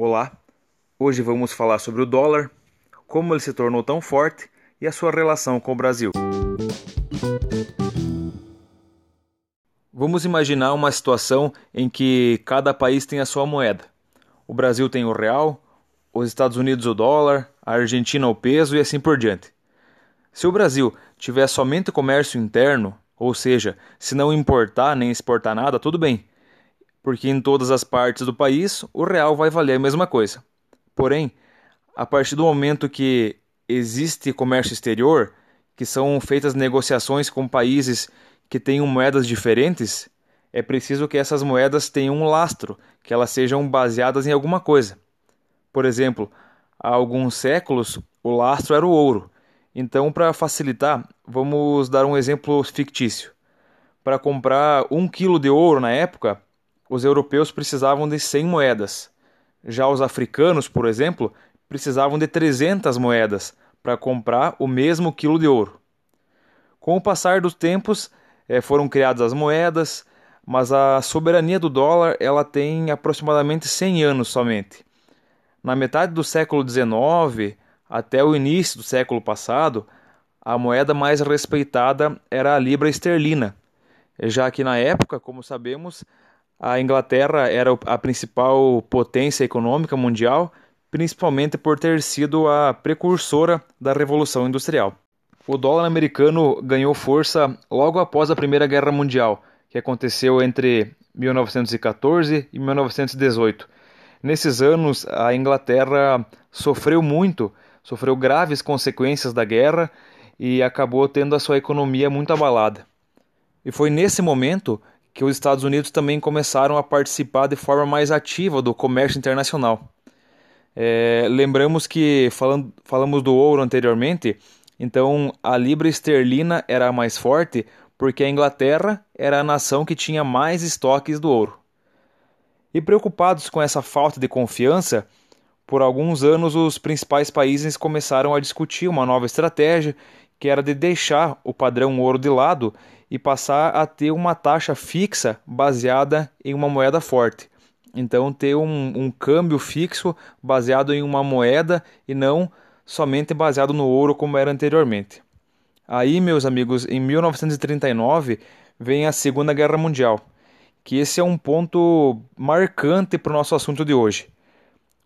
Olá, hoje vamos falar sobre o dólar, como ele se tornou tão forte e a sua relação com o Brasil. Vamos imaginar uma situação em que cada país tem a sua moeda. O Brasil tem o real, os Estados Unidos o dólar, a Argentina o peso e assim por diante. Se o Brasil tiver somente comércio interno, ou seja, se não importar nem exportar nada, tudo bem porque em todas as partes do país o real vai valer a mesma coisa. Porém, a partir do momento que existe comércio exterior, que são feitas negociações com países que tenham moedas diferentes, é preciso que essas moedas tenham um lastro, que elas sejam baseadas em alguma coisa. Por exemplo, há alguns séculos o lastro era o ouro. Então, para facilitar, vamos dar um exemplo fictício. Para comprar um quilo de ouro na época, os europeus precisavam de 100 moedas. Já os africanos, por exemplo, precisavam de 300 moedas para comprar o mesmo quilo de ouro. Com o passar dos tempos, eh, foram criadas as moedas, mas a soberania do dólar ela tem aproximadamente 100 anos somente. Na metade do século XIX até o início do século passado, a moeda mais respeitada era a libra esterlina, já que na época, como sabemos, a Inglaterra era a principal potência econômica mundial, principalmente por ter sido a precursora da Revolução Industrial. O dólar americano ganhou força logo após a Primeira Guerra Mundial, que aconteceu entre 1914 e 1918. Nesses anos, a Inglaterra sofreu muito, sofreu graves consequências da guerra e acabou tendo a sua economia muito abalada. E foi nesse momento que os Estados Unidos também começaram a participar de forma mais ativa do comércio internacional. É, lembramos que falando, falamos do ouro anteriormente, então a libra esterlina era a mais forte porque a Inglaterra era a nação que tinha mais estoques do ouro. E preocupados com essa falta de confiança, por alguns anos os principais países começaram a discutir uma nova estratégia que era de deixar o padrão ouro de lado e passar a ter uma taxa fixa baseada em uma moeda forte. Então, ter um, um câmbio fixo baseado em uma moeda e não somente baseado no ouro como era anteriormente. Aí, meus amigos, em 1939 vem a Segunda Guerra Mundial, que esse é um ponto marcante para o nosso assunto de hoje.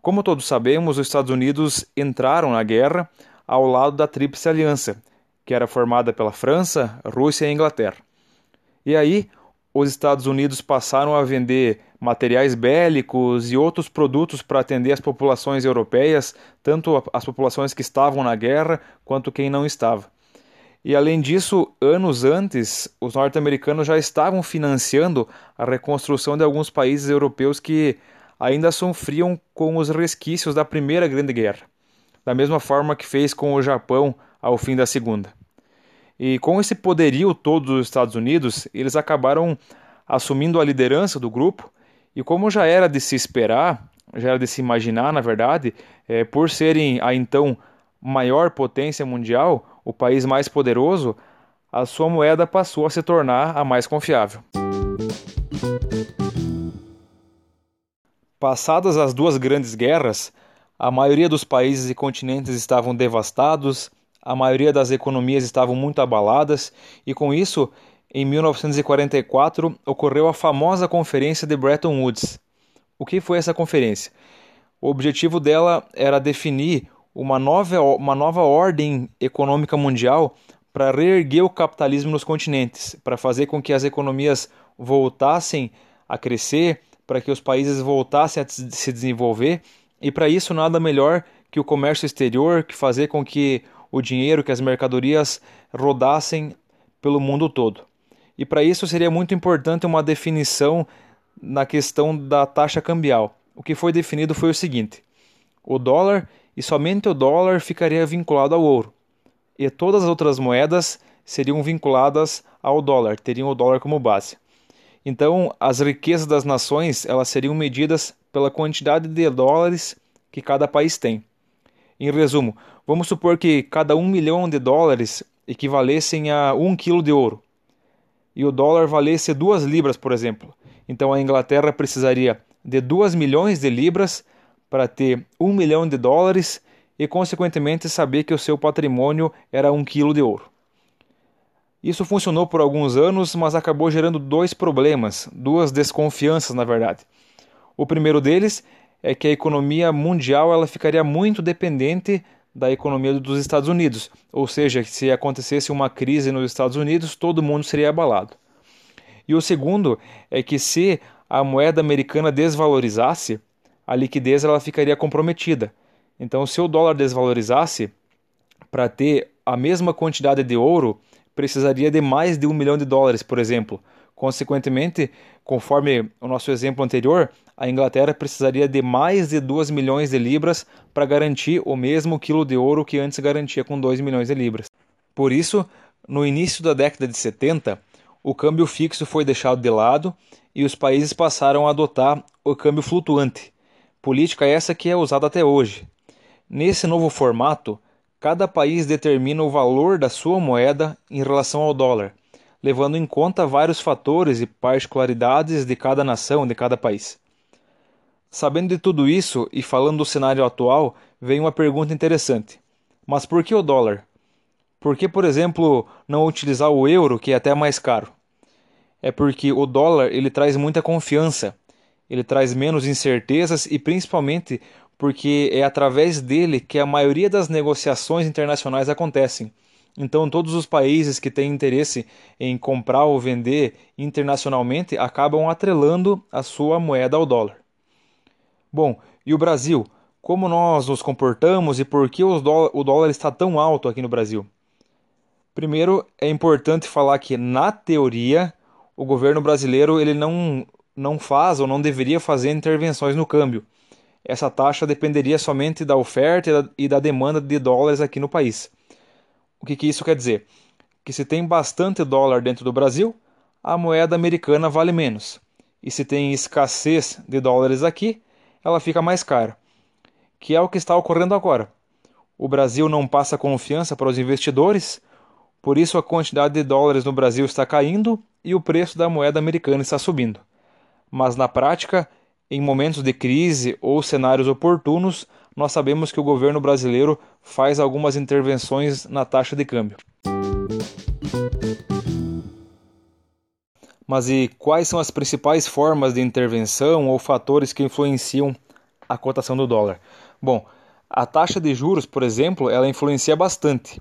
Como todos sabemos, os Estados Unidos entraram na guerra ao lado da Tríplice Aliança, que era formada pela França, Rússia e Inglaterra. E aí, os Estados Unidos passaram a vender materiais bélicos e outros produtos para atender as populações europeias, tanto as populações que estavam na guerra quanto quem não estava. E além disso, anos antes, os norte-americanos já estavam financiando a reconstrução de alguns países europeus que ainda sofriam com os resquícios da Primeira Grande Guerra, da mesma forma que fez com o Japão ao fim da segunda. E com esse poderio todo dos Estados Unidos, eles acabaram assumindo a liderança do grupo, e como já era de se esperar, já era de se imaginar, na verdade, é, por serem a então maior potência mundial, o país mais poderoso, a sua moeda passou a se tornar a mais confiável. Passadas as duas grandes guerras, a maioria dos países e continentes estavam devastados, a maioria das economias estavam muito abaladas e com isso, em 1944 ocorreu a famosa conferência de Bretton Woods. O que foi essa conferência? O objetivo dela era definir uma nova, uma nova ordem econômica mundial para reerguer o capitalismo nos continentes, para fazer com que as economias voltassem a crescer, para que os países voltassem a se desenvolver, e para isso nada melhor que o comércio exterior, que fazer com que o dinheiro, que as mercadorias rodassem pelo mundo todo. E para isso seria muito importante uma definição na questão da taxa cambial. O que foi definido foi o seguinte: o dólar e somente o dólar ficaria vinculado ao ouro, e todas as outras moedas seriam vinculadas ao dólar, teriam o dólar como base. Então, as riquezas das nações elas seriam medidas pela quantidade de dólares que cada país tem. Em resumo, vamos supor que cada um milhão de dólares equivalessem a um quilo de ouro e o dólar valesse duas libras, por exemplo. Então a Inglaterra precisaria de 2 milhões de libras para ter um milhão de dólares e, consequentemente, saber que o seu patrimônio era um quilo de ouro. Isso funcionou por alguns anos, mas acabou gerando dois problemas, duas desconfianças, na verdade. O primeiro deles é que a economia mundial ela ficaria muito dependente da economia dos Estados Unidos, ou seja, se acontecesse uma crise nos Estados Unidos, todo mundo seria abalado. E o segundo é que se a moeda americana desvalorizasse, a liquidez ela ficaria comprometida. Então, se o dólar desvalorizasse, para ter a mesma quantidade de ouro, precisaria de mais de um milhão de dólares, por exemplo. Consequentemente, conforme o nosso exemplo anterior, a Inglaterra precisaria de mais de 2 milhões de libras para garantir o mesmo quilo de ouro que antes garantia com 2 milhões de libras. Por isso, no início da década de 70, o câmbio fixo foi deixado de lado e os países passaram a adotar o câmbio flutuante, política essa que é usada até hoje. Nesse novo formato, cada país determina o valor da sua moeda em relação ao dólar, levando em conta vários fatores e particularidades de cada nação, de cada país. Sabendo de tudo isso e falando do cenário atual, vem uma pergunta interessante. Mas por que o dólar? Por que, por exemplo, não utilizar o euro, que é até mais caro? É porque o dólar ele traz muita confiança, ele traz menos incertezas e principalmente porque é através dele que a maioria das negociações internacionais acontecem. Então, todos os países que têm interesse em comprar ou vender internacionalmente acabam atrelando a sua moeda ao dólar. Bom, e o Brasil? Como nós nos comportamos e por que o dólar está tão alto aqui no Brasil? Primeiro, é importante falar que, na teoria, o governo brasileiro ele não, não faz ou não deveria fazer intervenções no câmbio. Essa taxa dependeria somente da oferta e da, da demanda de dólares aqui no país. O que, que isso quer dizer? Que se tem bastante dólar dentro do Brasil, a moeda americana vale menos. E se tem escassez de dólares aqui, ela fica mais cara, que é o que está ocorrendo agora. O Brasil não passa confiança para os investidores, por isso a quantidade de dólares no Brasil está caindo e o preço da moeda americana está subindo. Mas na prática, em momentos de crise ou cenários oportunos, nós sabemos que o governo brasileiro faz algumas intervenções na taxa de câmbio. Mas e quais são as principais formas de intervenção ou fatores que influenciam a cotação do dólar? Bom, a taxa de juros, por exemplo, ela influencia bastante.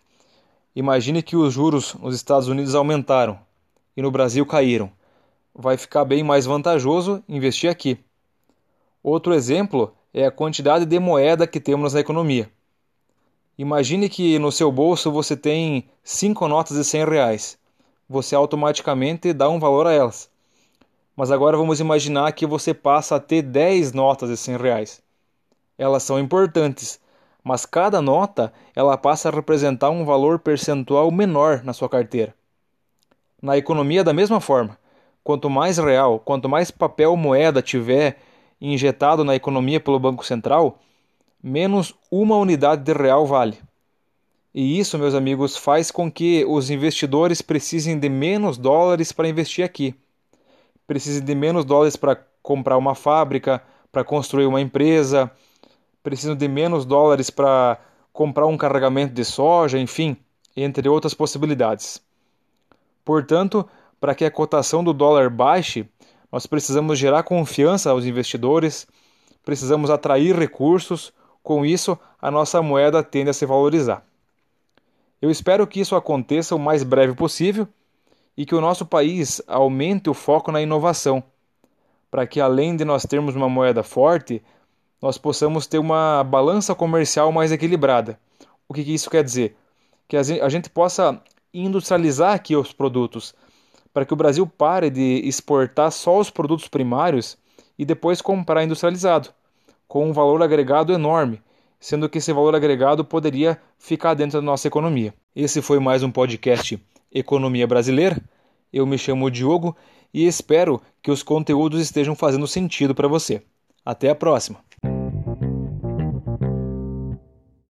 Imagine que os juros nos Estados Unidos aumentaram e no Brasil caíram. Vai ficar bem mais vantajoso investir aqui. Outro exemplo é a quantidade de moeda que temos na economia. Imagine que no seu bolso você tem cinco notas de 100 reais você automaticamente dá um valor a elas. Mas agora vamos imaginar que você passa a ter 10 notas de 100 reais. Elas são importantes, mas cada nota ela passa a representar um valor percentual menor na sua carteira. Na economia da mesma forma, quanto mais real, quanto mais papel moeda tiver injetado na economia pelo Banco Central, menos uma unidade de real vale. E isso, meus amigos, faz com que os investidores precisem de menos dólares para investir aqui. Precisem de menos dólares para comprar uma fábrica, para construir uma empresa, precisam de menos dólares para comprar um carregamento de soja, enfim, entre outras possibilidades. Portanto, para que a cotação do dólar baixe, nós precisamos gerar confiança aos investidores, precisamos atrair recursos, com isso a nossa moeda tende a se valorizar. Eu espero que isso aconteça o mais breve possível e que o nosso país aumente o foco na inovação, para que além de nós termos uma moeda forte, nós possamos ter uma balança comercial mais equilibrada. O que, isso quer dizer? Que a gente possa industrializar aqui os produtos, para que o Brasil pare de exportar só os produtos primários e depois comprar industrializado, com um valor agregado enorme sendo que esse valor agregado poderia ficar dentro da nossa economia. Esse foi mais um podcast Economia Brasileira. Eu me chamo Diogo e espero que os conteúdos estejam fazendo sentido para você. Até a próxima!